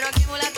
pero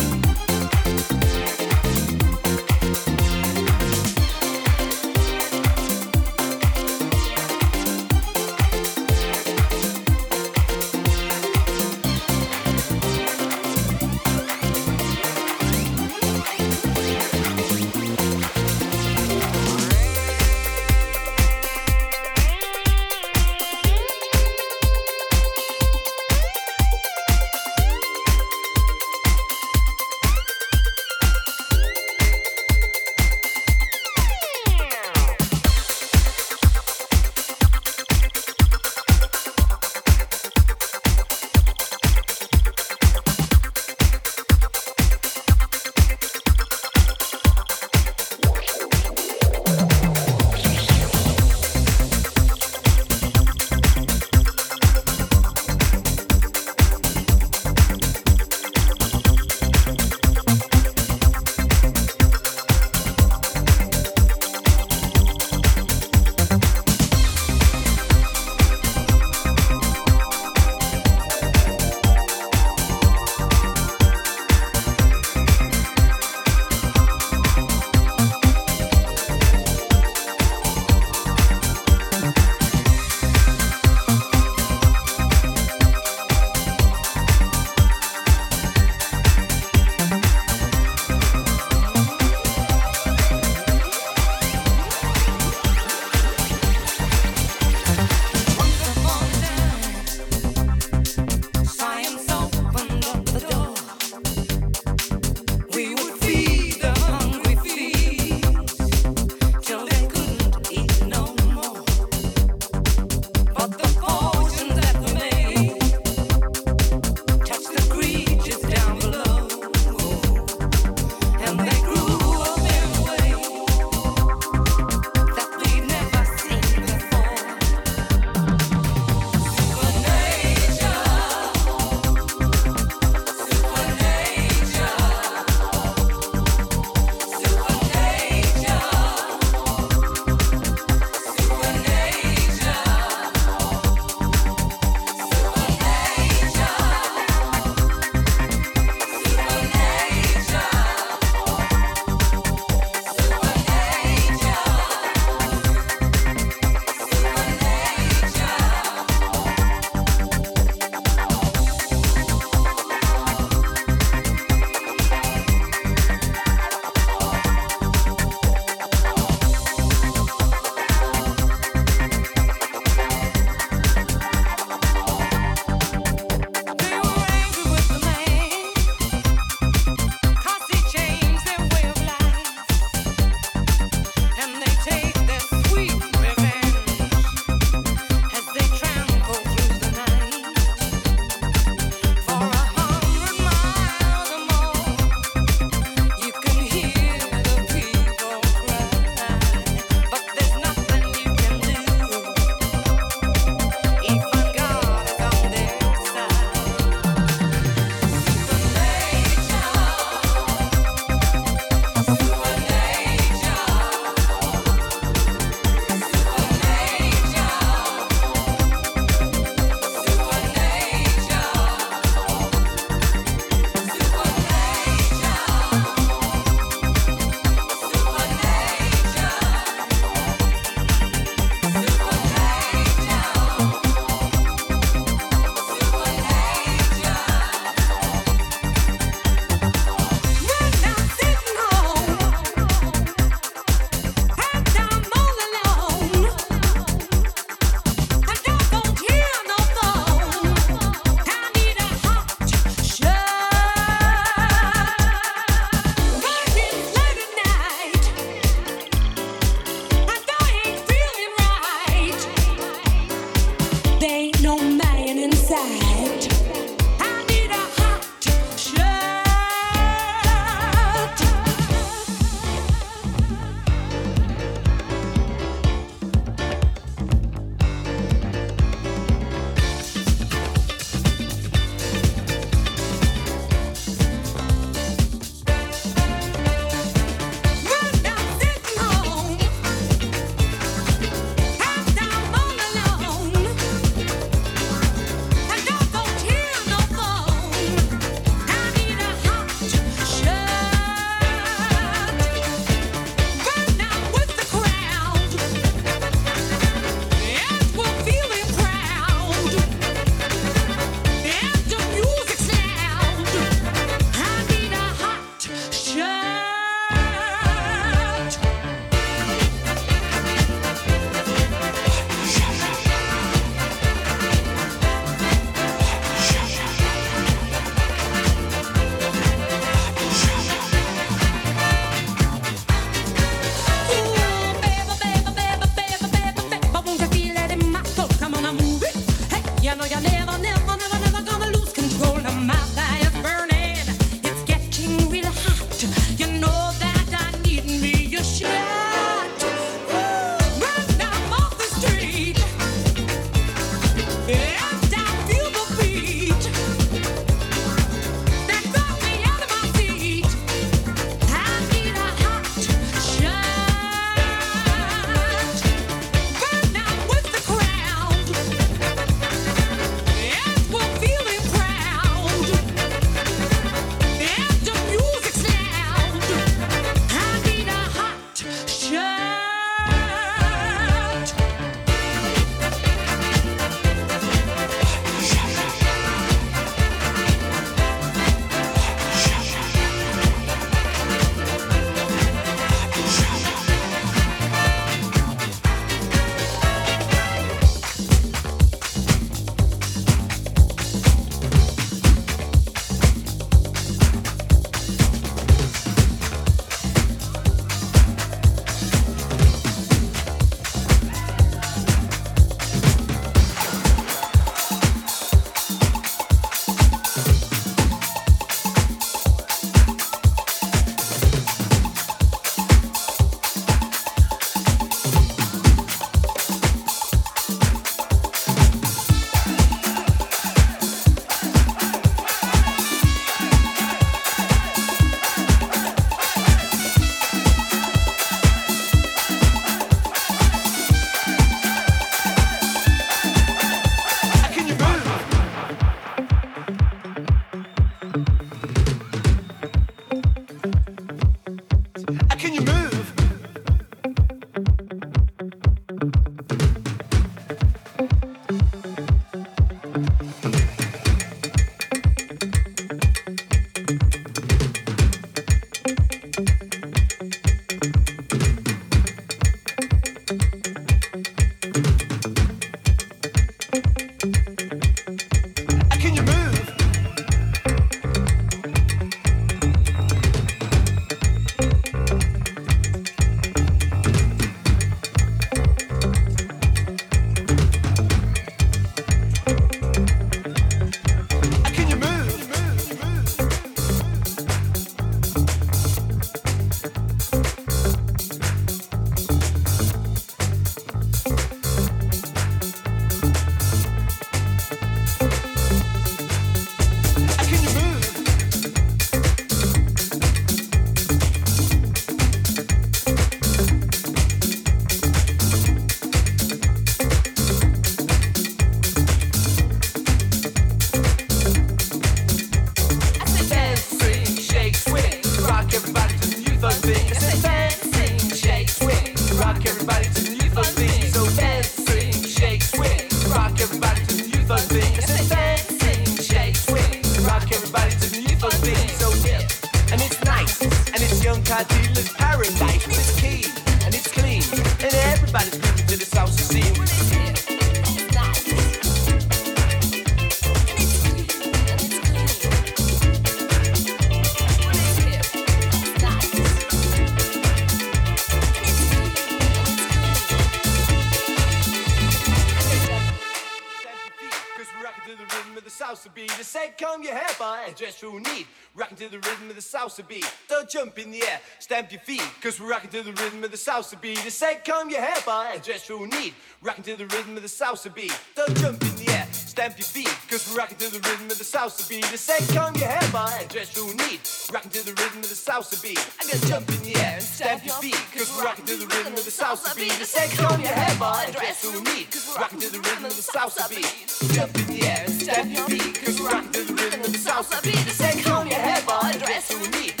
Jump in the air, stamp your feet, cause we're rocking to the rhythm of the salsa beat. I say, comb your hair by dress real need, Rocking to the rhythm of the salsa beat. Don't jump in the air, stamp your feet, cause we're rocking to the rhythm of the salsa beat. I say, comb your hair by dress real need, Rocking to the rhythm of the salsa beat. I gotta jump in the air and stamp your feet, cause we're rocking to the rhythm of the salsa beat. I say, comb your hair by dress real neat. Rocking to the rhythm of the salsa beat. Jump in the air and stamp your feet, cause we're rocking to the rhythm of the salsa beat. I say, comb your hair by dress real neat.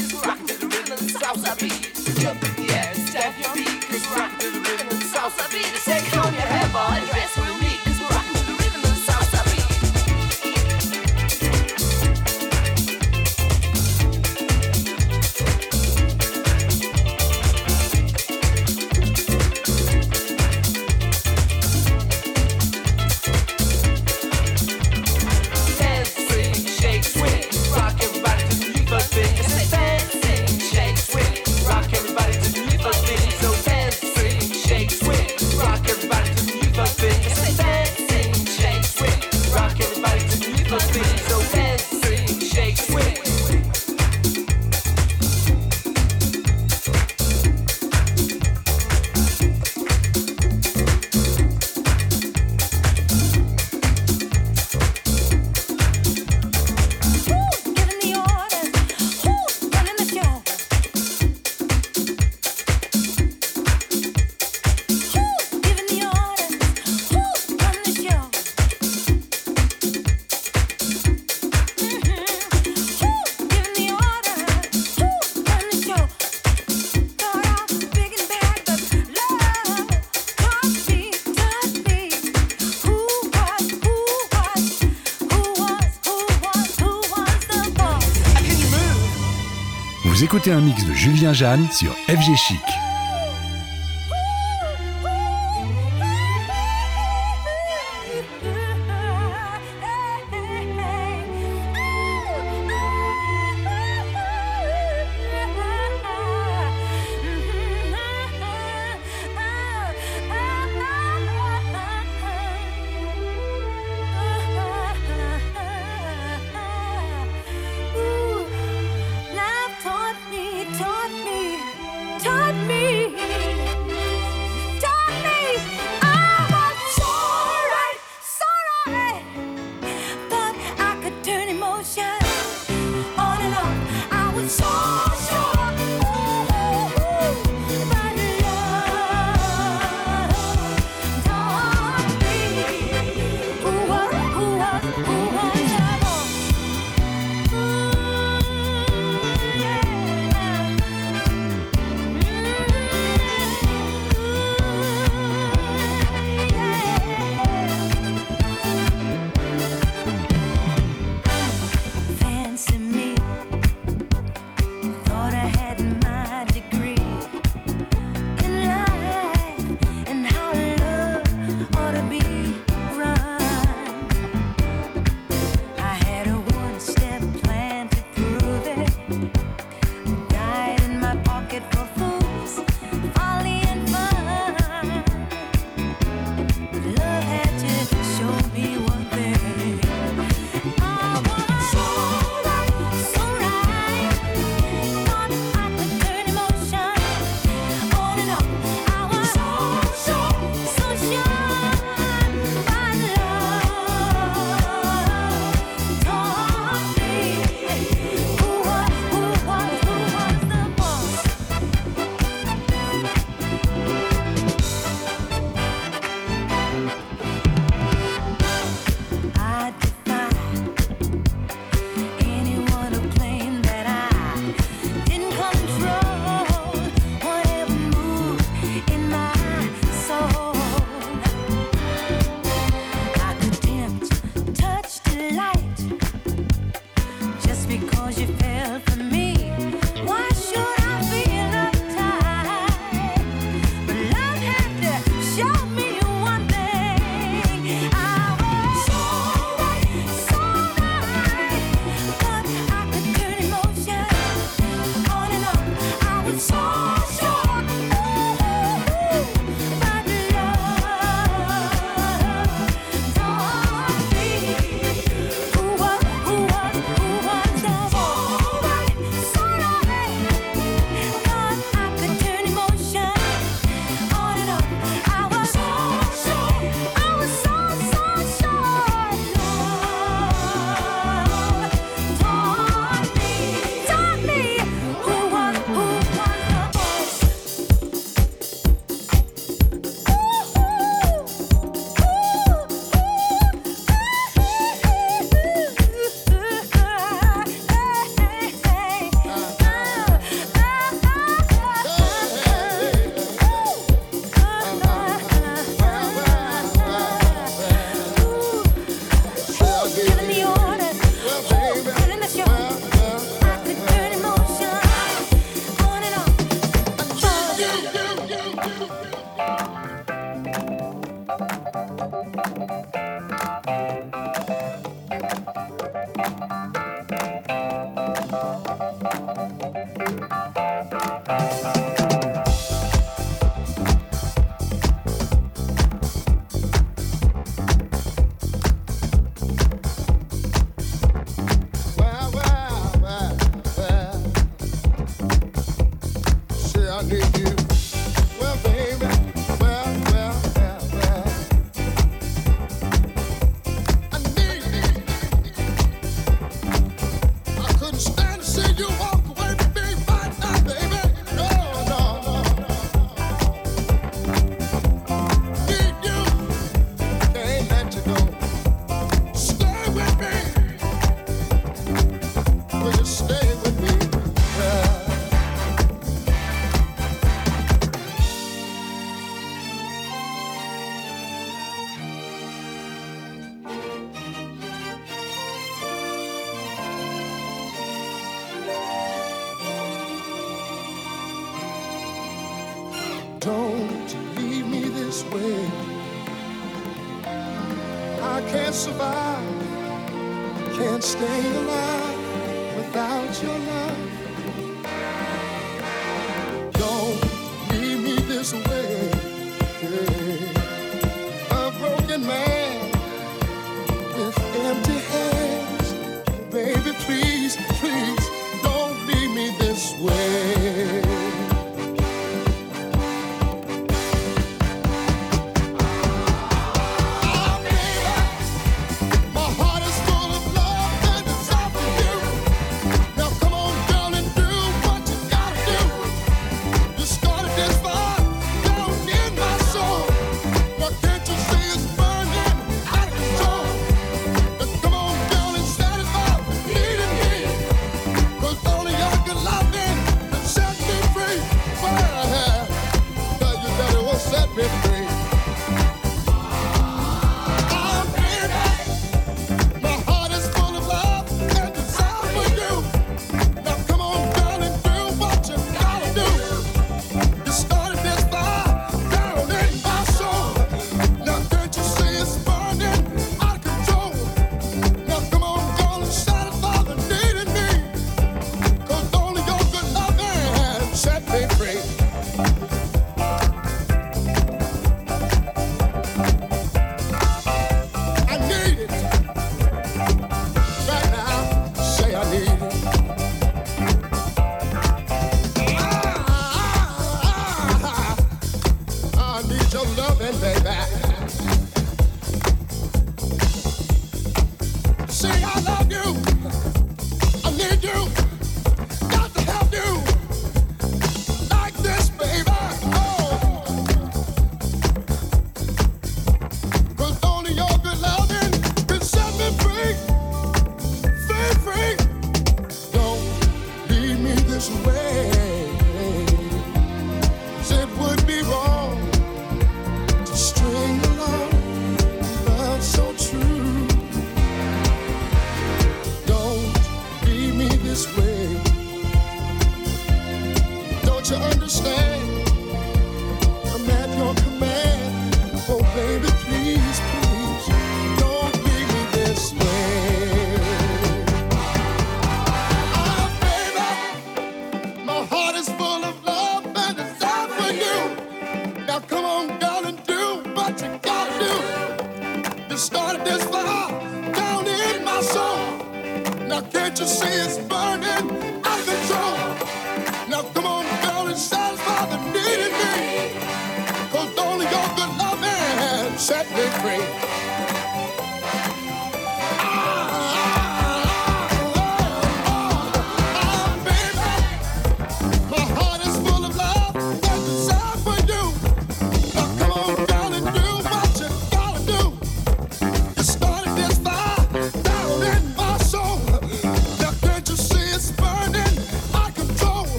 Stamp your feet, cause rocking to the rhythm salsa beat. Say, comb your by dress écoutez un mix de Julien Jeanne sur FG Chic.